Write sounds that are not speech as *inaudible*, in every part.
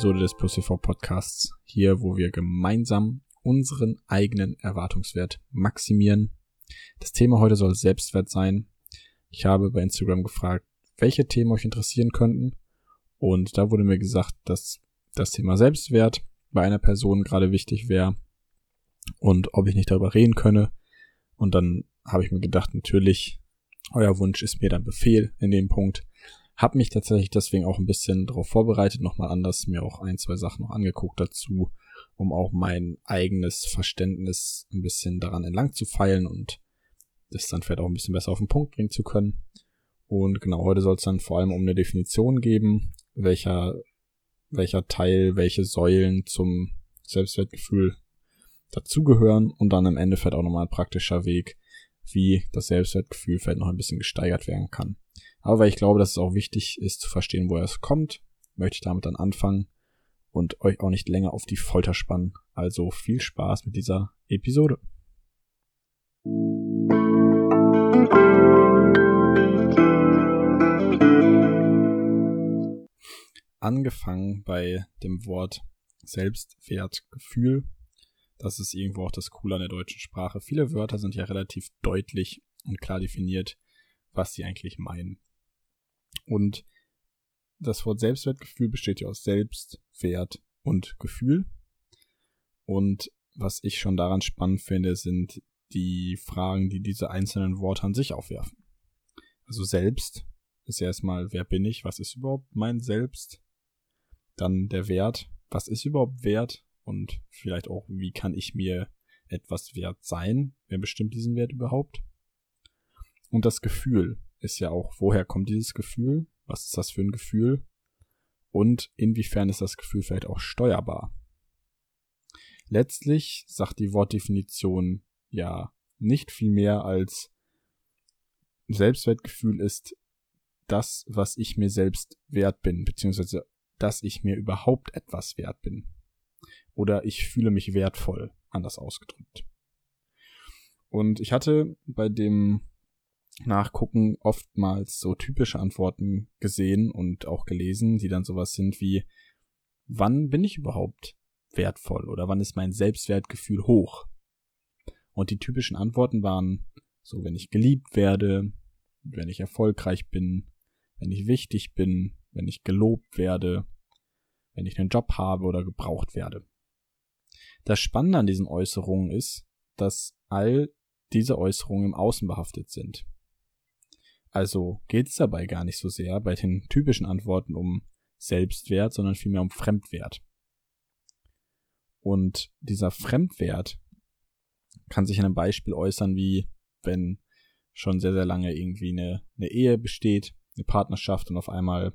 Episode des Plus TV Podcasts. Hier, wo wir gemeinsam unseren eigenen Erwartungswert maximieren. Das Thema heute soll Selbstwert sein. Ich habe bei Instagram gefragt, welche Themen euch interessieren könnten. Und da wurde mir gesagt, dass das Thema Selbstwert bei einer Person gerade wichtig wäre und ob ich nicht darüber reden könne. Und dann habe ich mir gedacht, natürlich, euer Wunsch ist mir dann Befehl in dem Punkt. Hab mich tatsächlich deswegen auch ein bisschen darauf vorbereitet, nochmal anders, mir auch ein, zwei Sachen noch angeguckt dazu, um auch mein eigenes Verständnis ein bisschen daran entlang zu feilen und das dann vielleicht auch ein bisschen besser auf den Punkt bringen zu können. Und genau, heute soll es dann vor allem um eine Definition geben, welcher, welcher Teil, welche Säulen zum Selbstwertgefühl dazugehören und dann im Endeffekt auch nochmal ein praktischer Weg, wie das Selbstwertgefühl vielleicht noch ein bisschen gesteigert werden kann. Aber weil ich glaube, dass es auch wichtig ist zu verstehen, woher es kommt, möchte ich damit dann anfangen und euch auch nicht länger auf die Folter spannen. Also viel Spaß mit dieser Episode. Angefangen bei dem Wort Selbstwertgefühl das ist irgendwo auch das Coole an der deutschen Sprache. Viele Wörter sind ja relativ deutlich und klar definiert, was sie eigentlich meinen. Und das Wort Selbstwertgefühl besteht ja aus Selbstwert und Gefühl. Und was ich schon daran spannend finde, sind die Fragen, die diese einzelnen Worte an sich aufwerfen. Also selbst ist erstmal, wer bin ich? Was ist überhaupt mein Selbst? Dann der Wert. Was ist überhaupt Wert? und vielleicht auch, wie kann ich mir etwas wert sein? Wer bestimmt diesen Wert überhaupt? Und das Gefühl ist ja auch, woher kommt dieses Gefühl? Was ist das für ein Gefühl? Und inwiefern ist das Gefühl vielleicht auch steuerbar? Letztlich sagt die Wortdefinition ja nicht viel mehr als Selbstwertgefühl ist das, was ich mir selbst wert bin, beziehungsweise dass ich mir überhaupt etwas wert bin oder ich fühle mich wertvoll, anders ausgedrückt. Und ich hatte bei dem Nachgucken oftmals so typische Antworten gesehen und auch gelesen, die dann sowas sind wie, wann bin ich überhaupt wertvoll oder wann ist mein Selbstwertgefühl hoch? Und die typischen Antworten waren so, wenn ich geliebt werde, wenn ich erfolgreich bin, wenn ich wichtig bin, wenn ich gelobt werde, wenn ich einen Job habe oder gebraucht werde. Das Spannende an diesen Äußerungen ist, dass all diese Äußerungen im Außen behaftet sind. Also geht es dabei gar nicht so sehr bei den typischen Antworten um Selbstwert, sondern vielmehr um Fremdwert. Und dieser Fremdwert kann sich in einem Beispiel äußern, wie wenn schon sehr, sehr lange irgendwie eine, eine Ehe besteht, eine Partnerschaft und auf einmal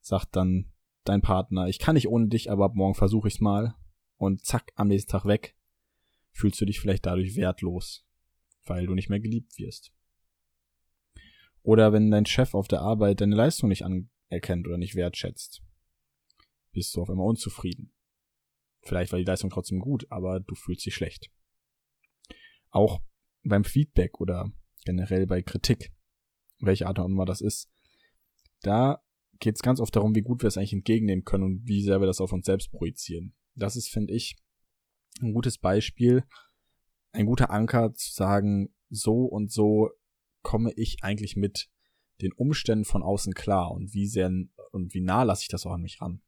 sagt dann dein Partner, ich kann nicht ohne dich, aber ab morgen versuche ich's mal und zack, am nächsten Tag weg, fühlst du dich vielleicht dadurch wertlos, weil du nicht mehr geliebt wirst. Oder wenn dein Chef auf der Arbeit deine Leistung nicht anerkennt oder nicht wertschätzt, bist du auf einmal unzufrieden. Vielleicht war die Leistung trotzdem gut, aber du fühlst dich schlecht. Auch beim Feedback oder generell bei Kritik, welche Art und Weise das ist, da geht es ganz oft darum, wie gut wir es eigentlich entgegennehmen können und wie sehr wir das auf uns selbst projizieren das ist, finde ich, ein gutes Beispiel, ein guter Anker zu sagen, so und so komme ich eigentlich mit den Umständen von außen klar und wie sehr und wie nah lasse ich das auch an mich ran.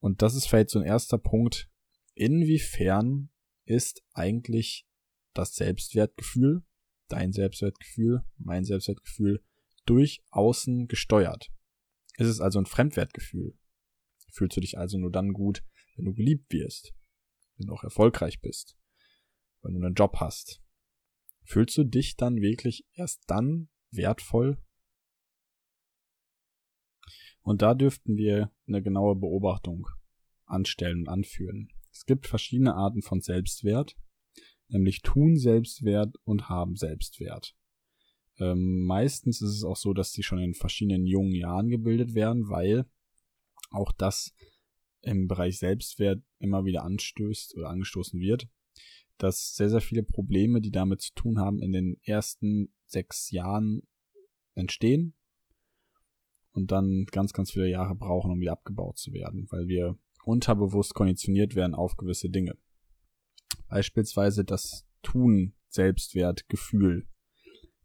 Und das ist vielleicht so ein erster Punkt, inwiefern ist eigentlich das Selbstwertgefühl, dein Selbstwertgefühl, mein Selbstwertgefühl durch außen gesteuert. Ist es also ein Fremdwertgefühl? Fühlst du dich also nur dann gut, wenn du geliebt wirst, wenn du auch erfolgreich bist, wenn du einen Job hast, fühlst du dich dann wirklich erst dann wertvoll? Und da dürften wir eine genaue Beobachtung anstellen und anführen. Es gibt verschiedene Arten von Selbstwert, nämlich tun Selbstwert und haben Selbstwert. Ähm, meistens ist es auch so, dass die schon in verschiedenen jungen Jahren gebildet werden, weil auch das im Bereich Selbstwert immer wieder anstößt oder angestoßen wird, dass sehr, sehr viele Probleme, die damit zu tun haben, in den ersten sechs Jahren entstehen und dann ganz, ganz viele Jahre brauchen, um wieder abgebaut zu werden, weil wir unterbewusst konditioniert werden auf gewisse Dinge. Beispielsweise das Tun, Selbstwert, Gefühl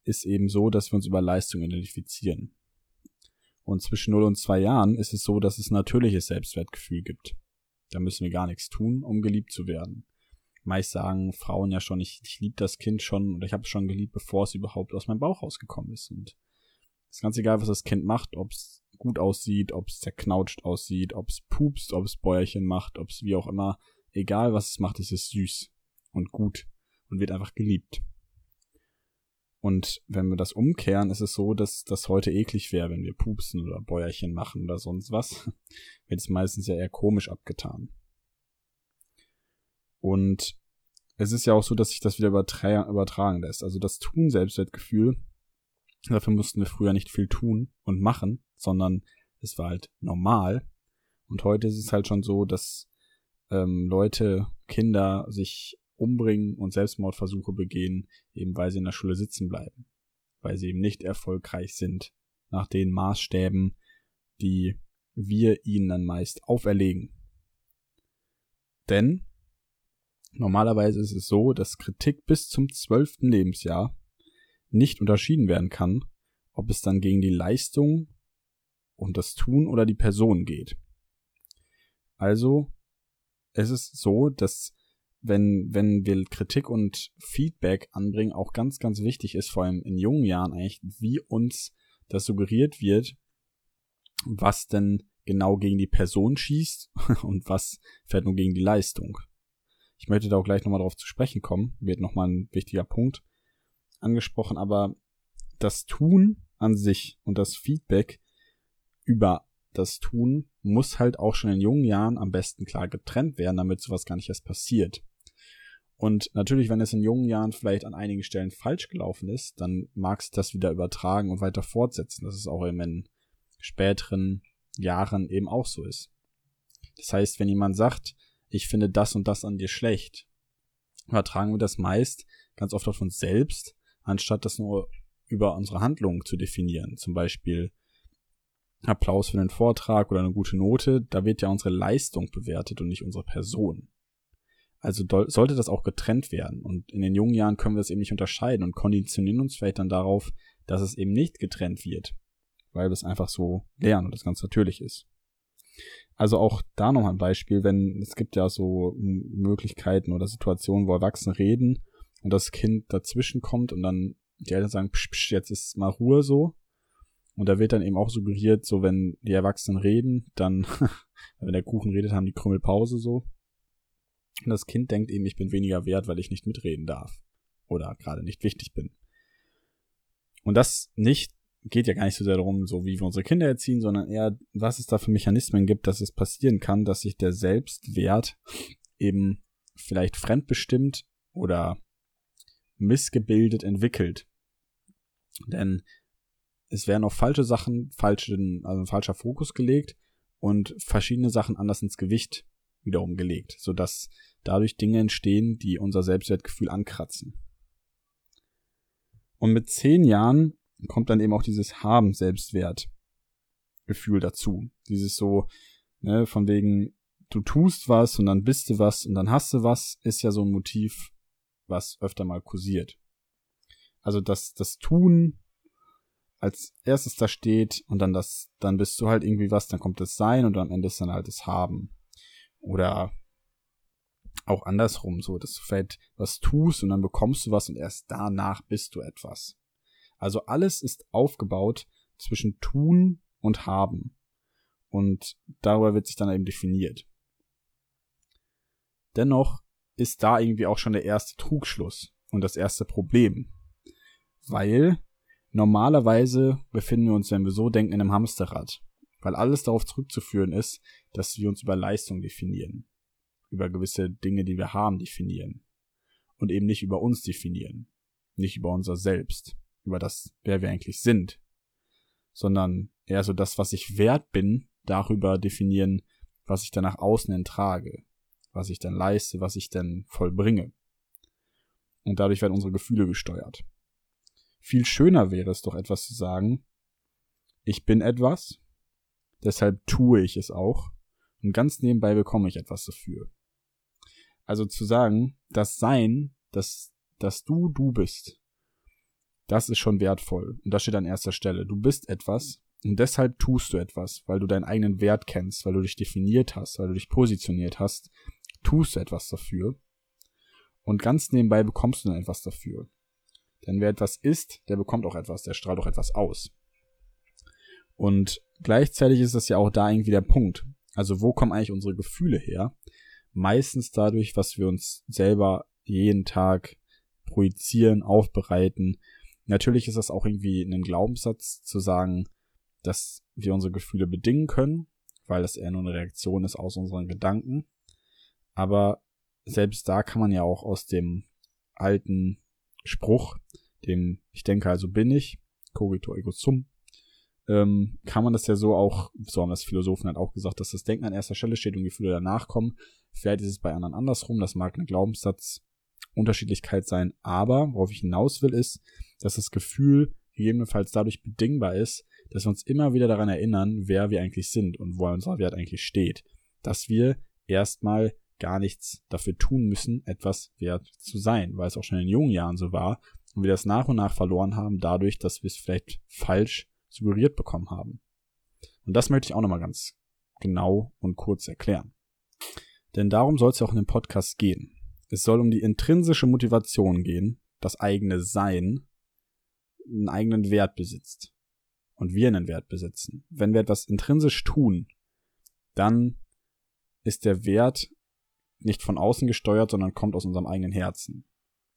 ist eben so, dass wir uns über Leistung identifizieren. Und zwischen 0 und 2 Jahren ist es so, dass es natürliches Selbstwertgefühl gibt. Da müssen wir gar nichts tun, um geliebt zu werden. Meist sagen Frauen ja schon, ich, ich liebe das Kind schon oder ich habe es schon geliebt, bevor es überhaupt aus meinem Bauch rausgekommen ist. Und es ist ganz egal, was das Kind macht, ob es gut aussieht, ob es zerknautscht aussieht, ob es pupst, ob es Bäuerchen macht, ob es wie auch immer, egal was es macht, es ist süß und gut und wird einfach geliebt. Und wenn wir das umkehren, ist es so, dass das heute eklig wäre, wenn wir pupsen oder Bäuerchen machen oder sonst was. *laughs* Wird es meistens ja eher komisch abgetan. Und es ist ja auch so, dass sich das wieder übertra übertragen lässt. Also das Tun-Selbstwertgefühl, dafür mussten wir früher nicht viel tun und machen, sondern es war halt normal. Und heute ist es halt schon so, dass ähm, Leute, Kinder sich umbringen und Selbstmordversuche begehen, eben weil sie in der Schule sitzen bleiben. Weil sie eben nicht erfolgreich sind nach den Maßstäben, die wir ihnen dann meist auferlegen. Denn normalerweise ist es so, dass Kritik bis zum zwölften Lebensjahr nicht unterschieden werden kann, ob es dann gegen die Leistung und das Tun oder die Person geht. Also, es ist so, dass wenn, wenn wir Kritik und Feedback anbringen, auch ganz, ganz wichtig ist, vor allem in jungen Jahren eigentlich, wie uns das suggeriert wird, was denn genau gegen die Person schießt *laughs* und was fährt nur gegen die Leistung. Ich möchte da auch gleich nochmal drauf zu sprechen kommen, wird nochmal ein wichtiger Punkt angesprochen, aber das Tun an sich und das Feedback über das Tun muss halt auch schon in jungen Jahren am besten klar getrennt werden, damit sowas gar nicht erst passiert. Und natürlich, wenn es in jungen Jahren vielleicht an einigen Stellen falsch gelaufen ist, dann mag es das wieder übertragen und weiter fortsetzen. Das ist auch eben in späteren Jahren eben auch so ist. Das heißt, wenn jemand sagt, ich finde das und das an dir schlecht, übertragen wir das meist ganz oft auf uns selbst, anstatt das nur über unsere Handlungen zu definieren. Zum Beispiel, Applaus für den Vortrag oder eine gute Note, da wird ja unsere Leistung bewertet und nicht unsere Person. Also sollte das auch getrennt werden. Und in den jungen Jahren können wir das eben nicht unterscheiden und konditionieren uns vielleicht dann darauf, dass es eben nicht getrennt wird, weil wir es einfach so lernen und das ganz natürlich ist. Also auch da nochmal ein Beispiel, wenn es gibt ja so Möglichkeiten oder Situationen, wo Erwachsene reden und das Kind dazwischen kommt und dann die Eltern sagen, psch, psch, jetzt ist mal Ruhe so, und da wird dann eben auch suggeriert, so wenn die Erwachsenen reden, dann, *laughs* wenn der Kuchen redet, haben die Krümmelpause so. Und das Kind denkt eben, ich bin weniger wert, weil ich nicht mitreden darf. Oder gerade nicht wichtig bin. Und das nicht, geht ja gar nicht so sehr darum, so wie wir unsere Kinder erziehen, sondern eher, was es da für Mechanismen gibt, dass es passieren kann, dass sich der Selbstwert eben vielleicht fremdbestimmt oder missgebildet entwickelt. Denn es werden auf falsche Sachen falschen, also falscher Fokus gelegt und verschiedene Sachen anders ins Gewicht wiederum gelegt, sodass dadurch Dinge entstehen, die unser Selbstwertgefühl ankratzen. Und mit zehn Jahren kommt dann eben auch dieses Haben Selbstwertgefühl dazu. Dieses so, ne, von wegen, du tust was und dann bist du was und dann hast du was, ist ja so ein Motiv, was öfter mal kursiert. Also das, das Tun als erstes da steht und dann das, dann bist du halt irgendwie was, dann kommt das Sein und am Ende ist dann halt das Haben. Oder auch andersrum, so, dass du vielleicht was tust und dann bekommst du was und erst danach bist du etwas. Also alles ist aufgebaut zwischen tun und haben. Und darüber wird sich dann eben definiert. Dennoch ist da irgendwie auch schon der erste Trugschluss und das erste Problem. Weil Normalerweise befinden wir uns, wenn wir so denken, in einem Hamsterrad, weil alles darauf zurückzuführen ist, dass wir uns über Leistung definieren, über gewisse Dinge, die wir haben, definieren und eben nicht über uns definieren, nicht über unser Selbst, über das, wer wir eigentlich sind, sondern eher so das, was ich wert bin, darüber definieren, was ich dann nach außen entrage, was ich dann leiste, was ich dann vollbringe. Und dadurch werden unsere Gefühle gesteuert. Viel schöner wäre es doch etwas zu sagen, ich bin etwas, deshalb tue ich es auch und ganz nebenbei bekomme ich etwas dafür. Also zu sagen, das Sein, dass, dass du du bist, das ist schon wertvoll und das steht an erster Stelle. Du bist etwas und deshalb tust du etwas, weil du deinen eigenen Wert kennst, weil du dich definiert hast, weil du dich positioniert hast, tust du etwas dafür und ganz nebenbei bekommst du dann etwas dafür. Denn wer etwas isst, der bekommt auch etwas, der strahlt auch etwas aus. Und gleichzeitig ist das ja auch da irgendwie der Punkt. Also wo kommen eigentlich unsere Gefühle her? Meistens dadurch, was wir uns selber jeden Tag projizieren, aufbereiten. Natürlich ist das auch irgendwie ein Glaubenssatz zu sagen, dass wir unsere Gefühle bedingen können, weil das eher nur eine Reaktion ist aus unseren Gedanken. Aber selbst da kann man ja auch aus dem alten Spruch, dem ich denke, also bin ich, cogito ego sum, ähm, kann man das ja so auch, so haben das Philosophen halt auch gesagt, dass das Denken an erster Stelle steht und Gefühle danach kommen. Vielleicht ist es bei anderen andersrum, das mag eine Glaubenssatzunterschiedlichkeit sein, aber worauf ich hinaus will, ist, dass das Gefühl gegebenenfalls dadurch bedingbar ist, dass wir uns immer wieder daran erinnern, wer wir eigentlich sind und wo unser Wert eigentlich steht. Dass wir erstmal gar nichts dafür tun müssen, etwas wert zu sein, weil es auch schon in jungen Jahren so war und wir das nach und nach verloren haben, dadurch, dass wir es vielleicht falsch suggeriert bekommen haben. Und das möchte ich auch nochmal ganz genau und kurz erklären. Denn darum soll es ja auch in dem Podcast gehen. Es soll um die intrinsische Motivation gehen, das eigene Sein einen eigenen Wert besitzt. Und wir einen Wert besitzen. Wenn wir etwas intrinsisch tun, dann ist der Wert nicht von außen gesteuert, sondern kommt aus unserem eigenen Herzen.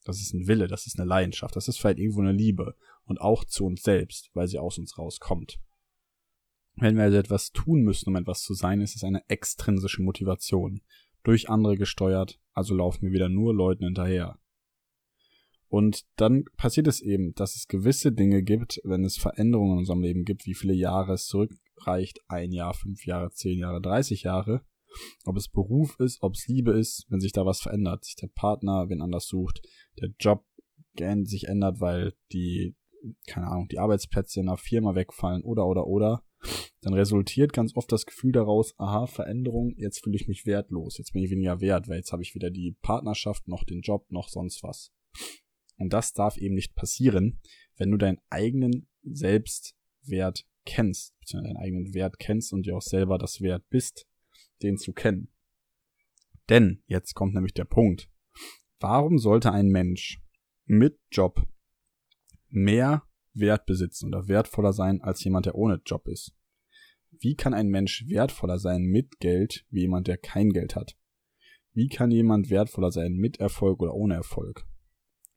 Das ist ein Wille, das ist eine Leidenschaft, das ist vielleicht irgendwo eine Liebe und auch zu uns selbst, weil sie aus uns rauskommt. Wenn wir also etwas tun müssen, um etwas zu sein, ist es eine extrinsische Motivation, durch andere gesteuert, also laufen wir wieder nur Leuten hinterher. Und dann passiert es eben, dass es gewisse Dinge gibt, wenn es Veränderungen in unserem Leben gibt, wie viele Jahre es zurückreicht, ein Jahr, fünf Jahre, zehn Jahre, dreißig Jahre, ob es Beruf ist, ob es Liebe ist, wenn sich da was verändert, sich der Partner wen anders sucht, der Job sich ändert, weil die, keine Ahnung, die Arbeitsplätze in einer Firma wegfallen oder oder oder, dann resultiert ganz oft das Gefühl daraus, aha, Veränderung, jetzt fühle ich mich wertlos, jetzt bin ich weniger wert, weil jetzt habe ich weder die Partnerschaft noch den Job noch sonst was. Und das darf eben nicht passieren, wenn du deinen eigenen Selbstwert kennst, beziehungsweise deinen eigenen Wert kennst und dir auch selber das Wert bist, den zu kennen. Denn, jetzt kommt nämlich der Punkt, warum sollte ein Mensch mit Job mehr Wert besitzen oder wertvoller sein als jemand, der ohne Job ist? Wie kann ein Mensch wertvoller sein mit Geld wie jemand, der kein Geld hat? Wie kann jemand wertvoller sein mit Erfolg oder ohne Erfolg?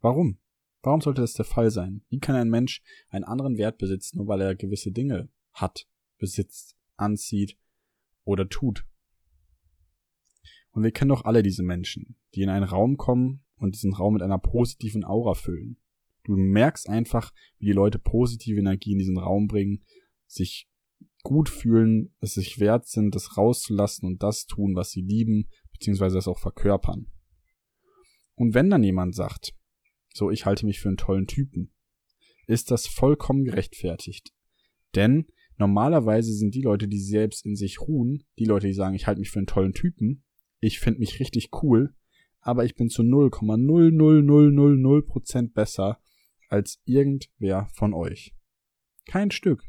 Warum? Warum sollte das der Fall sein? Wie kann ein Mensch einen anderen Wert besitzen, nur weil er gewisse Dinge hat, besitzt, anzieht oder tut? Und wir kennen doch alle diese Menschen, die in einen Raum kommen und diesen Raum mit einer positiven Aura füllen. Du merkst einfach, wie die Leute positive Energie in diesen Raum bringen, sich gut fühlen, es sich wert sind, das rauszulassen und das tun, was sie lieben, beziehungsweise das auch verkörpern. Und wenn dann jemand sagt, so ich halte mich für einen tollen Typen, ist das vollkommen gerechtfertigt. Denn normalerweise sind die Leute, die selbst in sich ruhen, die Leute, die sagen, ich halte mich für einen tollen Typen, ich finde mich richtig cool, aber ich bin zu 0,00000% besser als irgendwer von euch. Kein Stück.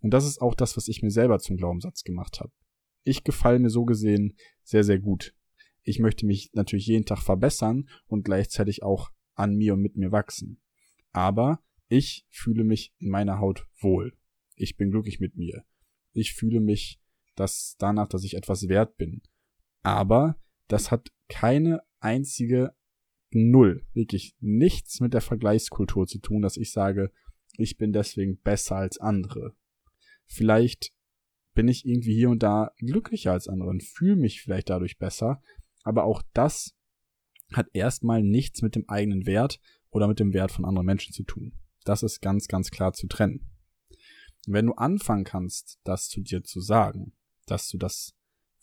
Und das ist auch das, was ich mir selber zum Glaubenssatz gemacht habe. Ich gefalle mir so gesehen sehr, sehr gut. Ich möchte mich natürlich jeden Tag verbessern und gleichzeitig auch an mir und mit mir wachsen. Aber ich fühle mich in meiner Haut wohl. Ich bin glücklich mit mir. Ich fühle mich dass danach, dass ich etwas wert bin. Aber das hat keine einzige Null, wirklich nichts mit der Vergleichskultur zu tun, dass ich sage, ich bin deswegen besser als andere. Vielleicht bin ich irgendwie hier und da glücklicher als andere und fühle mich vielleicht dadurch besser, aber auch das hat erstmal nichts mit dem eigenen Wert oder mit dem Wert von anderen Menschen zu tun. Das ist ganz, ganz klar zu trennen. wenn du anfangen kannst, das zu dir zu sagen, dass du das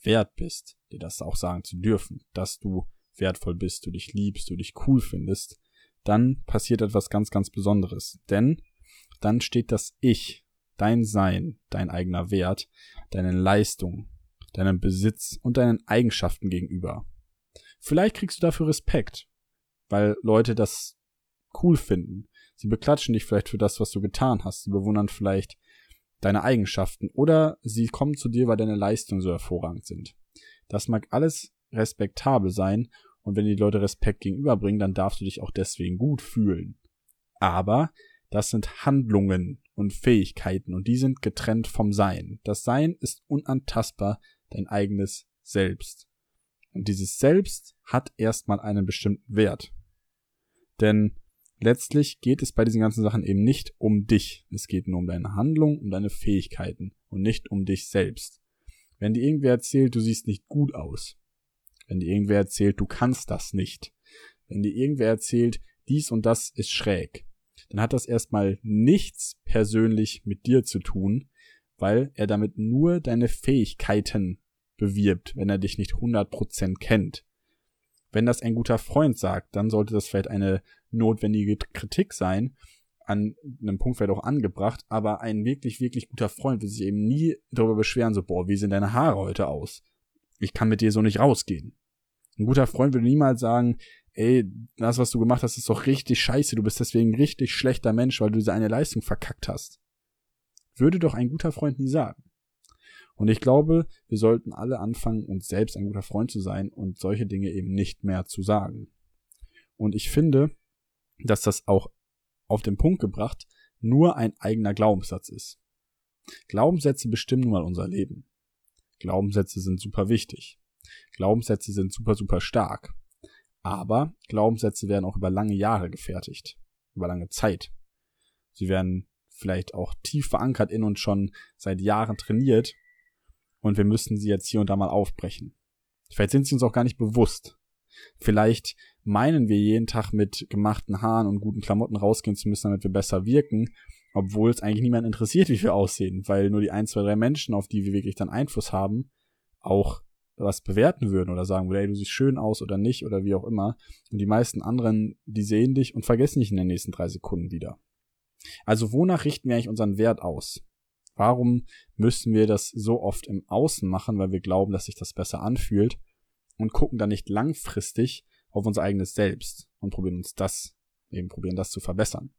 wert bist, dir das auch sagen zu dürfen, dass du wertvoll bist, du dich liebst, du dich cool findest, dann passiert etwas ganz, ganz Besonderes. Denn dann steht das Ich, dein Sein, dein eigener Wert, deine Leistung, deinem Besitz und deinen Eigenschaften gegenüber. Vielleicht kriegst du dafür Respekt, weil Leute das cool finden. Sie beklatschen dich vielleicht für das, was du getan hast. Sie bewundern vielleicht deine Eigenschaften oder sie kommen zu dir, weil deine Leistungen so hervorragend sind. Das mag alles respektabel sein und wenn die Leute Respekt gegenüberbringen, dann darfst du dich auch deswegen gut fühlen. Aber das sind Handlungen und Fähigkeiten und die sind getrennt vom Sein. Das Sein ist unantastbar dein eigenes Selbst. Und dieses Selbst hat erstmal einen bestimmten Wert. Denn letztlich geht es bei diesen ganzen Sachen eben nicht um dich. Es geht nur um deine Handlung, um deine Fähigkeiten und nicht um dich selbst. Wenn dir irgendwer erzählt, du siehst nicht gut aus, wenn dir irgendwer erzählt, du kannst das nicht, wenn dir irgendwer erzählt, dies und das ist schräg, dann hat das erstmal nichts persönlich mit dir zu tun, weil er damit nur deine Fähigkeiten bewirbt, wenn er dich nicht 100% kennt. Wenn das ein guter Freund sagt, dann sollte das vielleicht eine notwendige Kritik sein, an einem Punkt vielleicht auch angebracht, aber ein wirklich, wirklich guter Freund wird sich eben nie darüber beschweren, so, boah, wie sehen deine Haare heute aus? Ich kann mit dir so nicht rausgehen. Ein guter Freund würde niemals sagen, ey, das, was du gemacht hast, ist doch richtig scheiße, du bist deswegen ein richtig schlechter Mensch, weil du diese eine Leistung verkackt hast. Würde doch ein guter Freund nie sagen. Und ich glaube, wir sollten alle anfangen, uns selbst ein guter Freund zu sein und solche Dinge eben nicht mehr zu sagen. Und ich finde, dass das auch auf den Punkt gebracht nur ein eigener Glaubenssatz ist. Glaubenssätze bestimmen nun mal unser Leben. Glaubenssätze sind super wichtig. Glaubenssätze sind super, super stark. Aber Glaubenssätze werden auch über lange Jahre gefertigt. Über lange Zeit. Sie werden vielleicht auch tief verankert in uns schon seit Jahren trainiert. Und wir müssen sie jetzt hier und da mal aufbrechen. Vielleicht sind sie uns auch gar nicht bewusst. Vielleicht meinen wir jeden Tag mit gemachten Haaren und guten Klamotten rausgehen zu müssen, damit wir besser wirken, obwohl es eigentlich niemand interessiert, wie wir aussehen, weil nur die ein, zwei, drei Menschen, auf die wir wirklich dann Einfluss haben, auch was bewerten würden oder sagen würden, ey, du siehst schön aus oder nicht oder wie auch immer. Und die meisten anderen, die sehen dich und vergessen dich in den nächsten drei Sekunden wieder. Also wonach richten wir eigentlich unseren Wert aus? Warum müssen wir das so oft im Außen machen, weil wir glauben, dass sich das besser anfühlt und gucken dann nicht langfristig auf unser eigenes Selbst und probieren uns das, eben probieren das zu verbessern.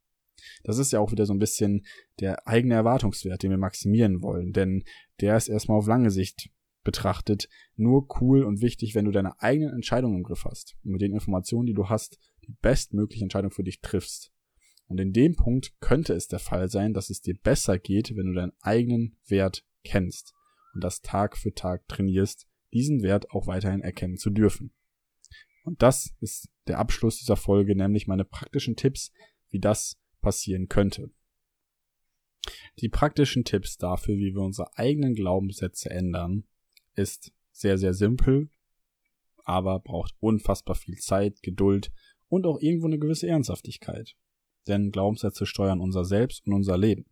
Das ist ja auch wieder so ein bisschen der eigene Erwartungswert, den wir maximieren wollen, denn der ist erstmal auf lange Sicht betrachtet nur cool und wichtig, wenn du deine eigenen Entscheidungen im Griff hast und mit den Informationen, die du hast, die bestmögliche Entscheidung für dich triffst. Und in dem Punkt könnte es der Fall sein, dass es dir besser geht, wenn du deinen eigenen Wert kennst und das Tag für Tag trainierst, diesen Wert auch weiterhin erkennen zu dürfen. Und das ist der Abschluss dieser Folge, nämlich meine praktischen Tipps, wie das passieren könnte. Die praktischen Tipps dafür, wie wir unsere eigenen Glaubenssätze ändern, ist sehr, sehr simpel, aber braucht unfassbar viel Zeit, Geduld und auch irgendwo eine gewisse Ernsthaftigkeit. Denn Glaubenssätze steuern unser Selbst und unser Leben.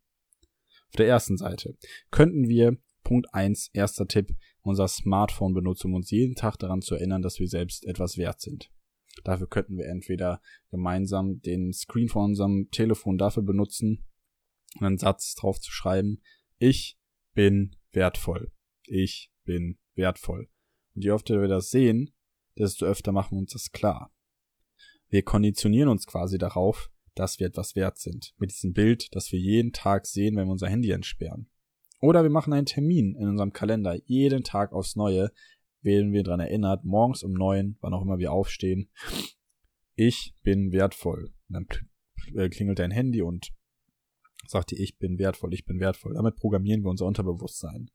Auf der ersten Seite könnten wir, Punkt eins erster Tipp, unser Smartphone benutzen, um uns jeden Tag daran zu erinnern, dass wir selbst etwas wert sind. Dafür könnten wir entweder gemeinsam den Screen von unserem Telefon dafür benutzen, einen Satz drauf zu schreiben, ich bin wertvoll. Ich bin wertvoll. Und je öfter wir das sehen, desto öfter machen wir uns das klar. Wir konditionieren uns quasi darauf, dass wir etwas wert sind. Mit diesem Bild, das wir jeden Tag sehen, wenn wir unser Handy entsperren. Oder wir machen einen Termin in unserem Kalender, jeden Tag aufs Neue, werden wir daran erinnert, morgens um neun, wann auch immer wir aufstehen, ich bin wertvoll. Und dann äh, klingelt dein Handy und sagt dir, ich bin wertvoll, ich bin wertvoll. Damit programmieren wir unser Unterbewusstsein.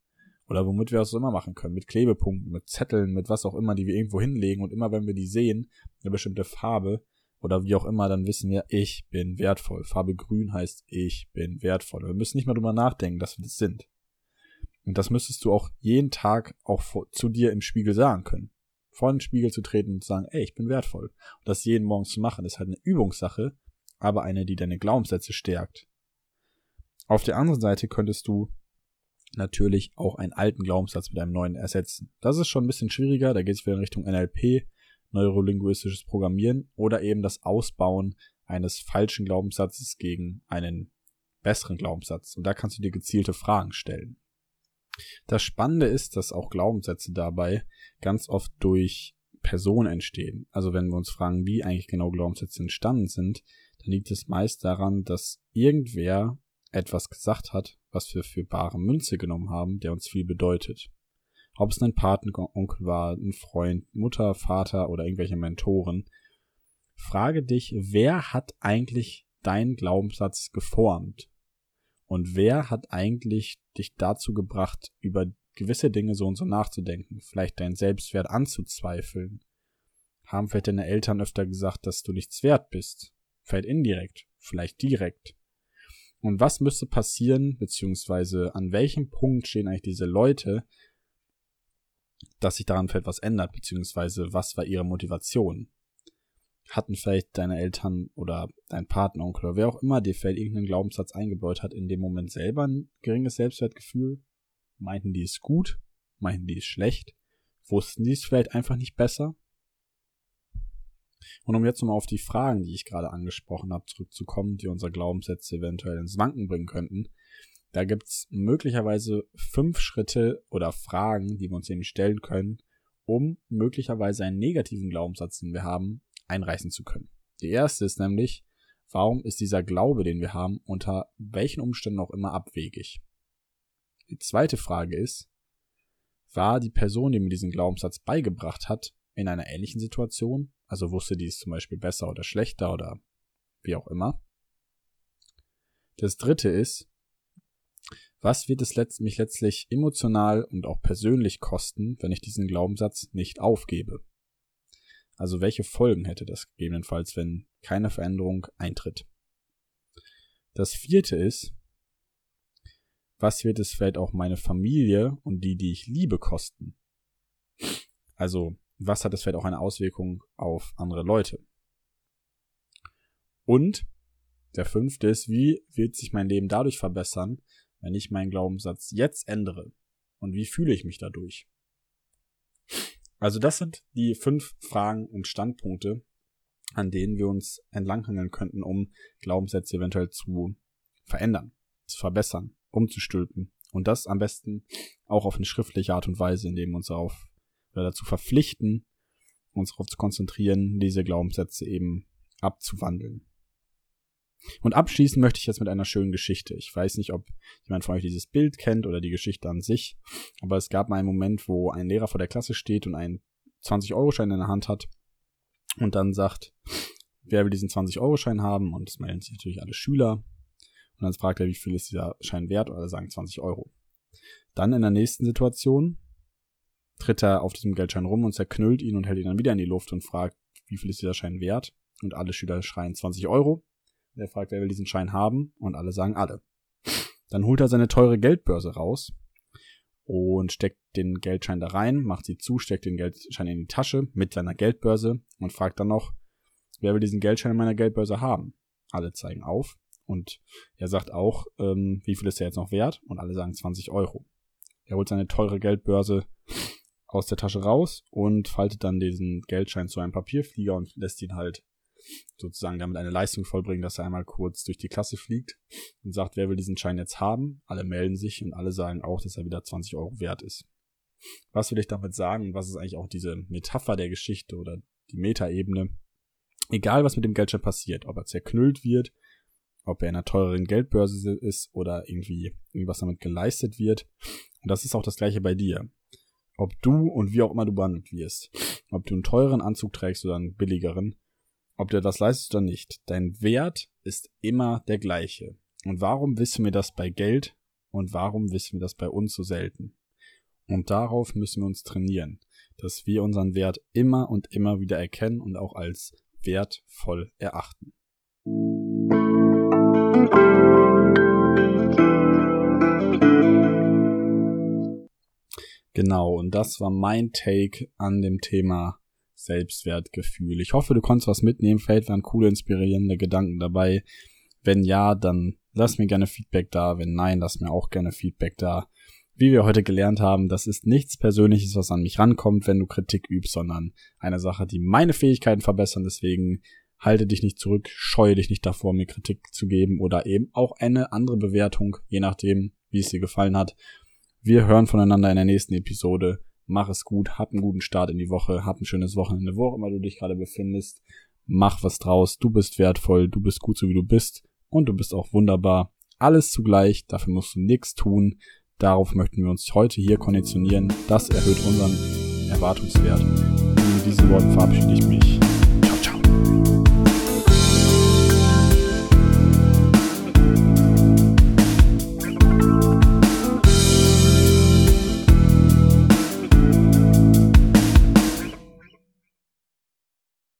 Oder womit wir das immer machen können. Mit Klebepunkten, mit Zetteln, mit was auch immer, die wir irgendwo hinlegen. Und immer wenn wir die sehen, eine bestimmte Farbe oder wie auch immer, dann wissen wir, ich bin wertvoll. Farbe grün heißt, ich bin wertvoll. Wir müssen nicht mal drüber nachdenken, dass wir das sind. Und das müsstest du auch jeden Tag auch zu dir im Spiegel sagen können. Vor den Spiegel zu treten und zu sagen, ey, ich bin wertvoll. Und das jeden Morgen zu machen, ist halt eine Übungssache, aber eine, die deine Glaubenssätze stärkt. Auf der anderen Seite könntest du natürlich auch einen alten Glaubenssatz mit einem neuen ersetzen. Das ist schon ein bisschen schwieriger, da geht es wieder in Richtung NLP, neurolinguistisches Programmieren oder eben das Ausbauen eines falschen Glaubenssatzes gegen einen besseren Glaubenssatz. Und da kannst du dir gezielte Fragen stellen. Das Spannende ist, dass auch Glaubenssätze dabei ganz oft durch Personen entstehen. Also wenn wir uns fragen, wie eigentlich genau Glaubenssätze entstanden sind, dann liegt es meist daran, dass irgendwer etwas gesagt hat, was wir für bare Münze genommen haben, der uns viel bedeutet. Ob es ein Patenonkel war, ein Freund, Mutter, Vater oder irgendwelche Mentoren. Frage dich, wer hat eigentlich deinen Glaubenssatz geformt? Und wer hat eigentlich dich dazu gebracht, über gewisse Dinge so und so nachzudenken, vielleicht deinen Selbstwert anzuzweifeln? Haben vielleicht deine Eltern öfter gesagt, dass du nichts wert bist? Vielleicht indirekt, vielleicht direkt. Und was müsste passieren, beziehungsweise an welchem Punkt stehen eigentlich diese Leute, dass sich daran vielleicht was ändert, beziehungsweise was war ihre Motivation? hatten vielleicht deine Eltern oder dein Patenonkel oder wer auch immer dir vielleicht irgendeinen Glaubenssatz eingebläut hat, in dem Moment selber ein geringes Selbstwertgefühl? Meinten die es gut? Meinten die es schlecht? Wussten die es vielleicht einfach nicht besser? Und um jetzt nochmal auf die Fragen, die ich gerade angesprochen habe, zurückzukommen, die unser Glaubenssätze eventuell ins Wanken bringen könnten, da gibt's möglicherweise fünf Schritte oder Fragen, die wir uns eben stellen können, um möglicherweise einen negativen Glaubenssatz, den wir haben, einreißen zu können. Die erste ist nämlich, warum ist dieser Glaube, den wir haben, unter welchen Umständen auch immer abwegig? Die zweite Frage ist, war die Person, die mir diesen Glaubenssatz beigebracht hat, in einer ähnlichen Situation? Also wusste die es zum Beispiel besser oder schlechter oder wie auch immer? Das dritte ist, was wird es mich letztlich emotional und auch persönlich kosten, wenn ich diesen Glaubenssatz nicht aufgebe? Also welche Folgen hätte das gegebenenfalls, wenn keine Veränderung eintritt? Das vierte ist, was wird es vielleicht auch meine Familie und die, die ich liebe, kosten? Also, was hat es vielleicht auch eine Auswirkung auf andere Leute? Und der fünfte ist, wie wird sich mein Leben dadurch verbessern, wenn ich meinen Glaubenssatz jetzt ändere? Und wie fühle ich mich dadurch? Also das sind die fünf Fragen und Standpunkte, an denen wir uns entlanghangeln könnten, um Glaubenssätze eventuell zu verändern, zu verbessern, umzustülpen. Und das am besten auch auf eine schriftliche Art und Weise, indem wir uns darauf oder dazu verpflichten, uns darauf zu konzentrieren, diese Glaubenssätze eben abzuwandeln. Und abschließen möchte ich jetzt mit einer schönen Geschichte. Ich weiß nicht, ob jemand von euch dieses Bild kennt oder die Geschichte an sich, aber es gab mal einen Moment, wo ein Lehrer vor der Klasse steht und einen 20-Euro-Schein in der Hand hat und dann sagt, wer will diesen 20-Euro-Schein haben? Und es melden sich natürlich alle Schüler. Und dann fragt er, wie viel ist dieser Schein wert? Alle sagen 20 Euro. Dann in der nächsten Situation tritt er auf diesem Geldschein rum und zerknüllt ihn und hält ihn dann wieder in die Luft und fragt, wie viel ist dieser Schein wert? Und alle Schüler schreien 20 Euro. Er fragt, wer will diesen Schein haben? Und alle sagen alle. Dann holt er seine teure Geldbörse raus und steckt den Geldschein da rein, macht sie zu, steckt den Geldschein in die Tasche mit seiner Geldbörse und fragt dann noch, wer will diesen Geldschein in meiner Geldbörse haben? Alle zeigen auf und er sagt auch, ähm, wie viel ist der jetzt noch wert? Und alle sagen 20 Euro. Er holt seine teure Geldbörse aus der Tasche raus und faltet dann diesen Geldschein zu einem Papierflieger und lässt ihn halt sozusagen damit eine Leistung vollbringen, dass er einmal kurz durch die Klasse fliegt und sagt, wer will diesen Schein jetzt haben? Alle melden sich und alle sagen auch, dass er wieder 20 Euro wert ist. Was will ich damit sagen? Was ist eigentlich auch diese Metapher der Geschichte oder die Metaebene? Egal, was mit dem Geldschein passiert, ob er zerknüllt wird, ob er in einer teureren Geldbörse ist oder irgendwie irgendwas damit geleistet wird. Und das ist auch das gleiche bei dir. Ob du und wie auch immer du behandelt wirst. Ob du einen teuren Anzug trägst oder einen billigeren, ob du das leistest oder nicht, dein Wert ist immer der gleiche. Und warum wissen wir das bei Geld und warum wissen wir das bei uns so selten? Und darauf müssen wir uns trainieren, dass wir unseren Wert immer und immer wieder erkennen und auch als wertvoll erachten. Genau, und das war mein Take an dem Thema Selbstwertgefühl. Ich hoffe, du konntest was mitnehmen. Vielleicht waren coole, inspirierende Gedanken dabei. Wenn ja, dann lass mir gerne Feedback da. Wenn nein, lass mir auch gerne Feedback da. Wie wir heute gelernt haben, das ist nichts Persönliches, was an mich rankommt, wenn du Kritik übst, sondern eine Sache, die meine Fähigkeiten verbessern. Deswegen halte dich nicht zurück, scheue dich nicht davor, mir Kritik zu geben oder eben auch eine andere Bewertung, je nachdem, wie es dir gefallen hat. Wir hören voneinander in der nächsten Episode. Mach es gut, hab einen guten Start in die Woche, hab ein schönes Wochenende, wo auch immer du dich gerade befindest. Mach was draus, du bist wertvoll, du bist gut so wie du bist und du bist auch wunderbar. Alles zugleich, dafür musst du nichts tun. Darauf möchten wir uns heute hier konditionieren. Das erhöht unseren Erwartungswert. Und mit diesen Worten verabschiede ich mich. Ciao, ciao.